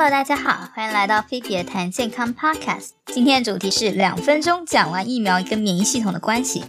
Hello，大家好，欢迎来到菲比的谈健康 Podcast。今天的主题是两分钟讲完疫苗跟免疫系统的关系。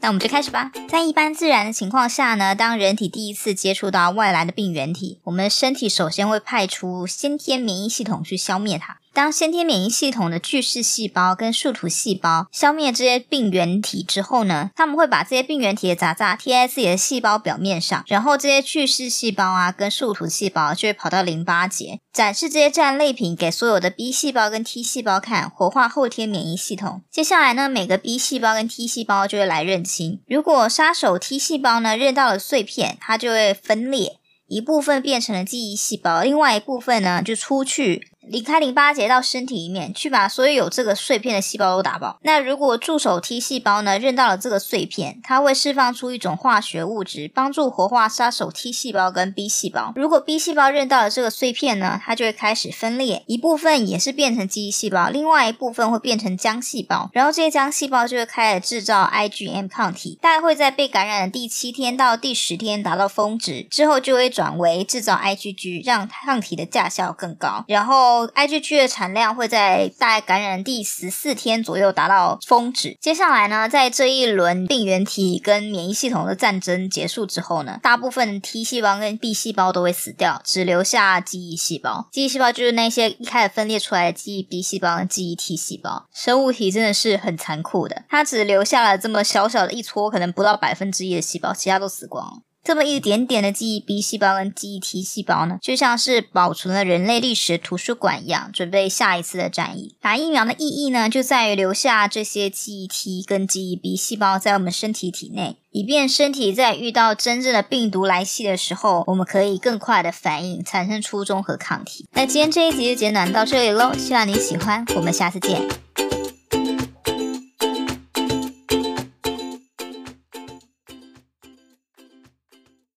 那我们就开始吧。在一般自然的情况下呢，当人体第一次接触到外来的病原体，我们身体首先会派出先天免疫系统去消灭它。当先天免疫系统的巨噬细胞跟树突细胞消灭这些病原体之后呢，他们会把这些病原体的杂渣贴在自己的细胞表面上，然后这些巨噬细胞啊跟树突细胞就会跑到淋巴结，展示这些战利品给所有的 B 细胞跟 T 细胞看，活化后天免疫系统。接下来呢，每个 B 细胞跟 T 细胞就会来认亲。如果杀手 T 细胞呢认到了碎片，它就会分裂，一部分变成了记忆细胞，另外一部分呢就出去。离开淋巴结到身体里面去，把所有有这个碎片的细胞都打爆。那如果助手 T 细胞呢认到了这个碎片，它会释放出一种化学物质，帮助活化杀手 T 细胞跟 B 细胞。如果 B 细胞认到了这个碎片呢，它就会开始分裂，一部分也是变成记忆细胞，另外一部分会变成浆细胞。然后这些浆细胞就会开始制造 IgM 抗体，大概会在被感染的第七天到第十天达到峰值，之后就会转为制造 IgG，让抗体的价效更高。然后 IgG 的产量会在大概感染第十四天左右达到峰值。接下来呢，在这一轮病原体跟免疫系统的战争结束之后呢，大部分 T 细胞跟 B 细胞都会死掉，只留下记忆细胞。记忆细胞就是那些一开始分裂出来的记忆 B 细胞记忆 T 细胞。生物体真的是很残酷的，它只留下了这么小小的一撮，可能不到百分之一的细胞，其他都死光了。这么一点点的记忆 B 细胞跟记忆 T 细胞呢，就像是保存了人类历史图书馆一样，准备下一次的战役。打疫苗的意义呢，就在于留下这些记忆 T 跟记忆 B 细胞在我们身体体内，以便身体在遇到真正的病毒来袭的时候，我们可以更快的反应，产生出中和抗体。那今天这一集就简短到这里喽，希望你喜欢，我们下次见。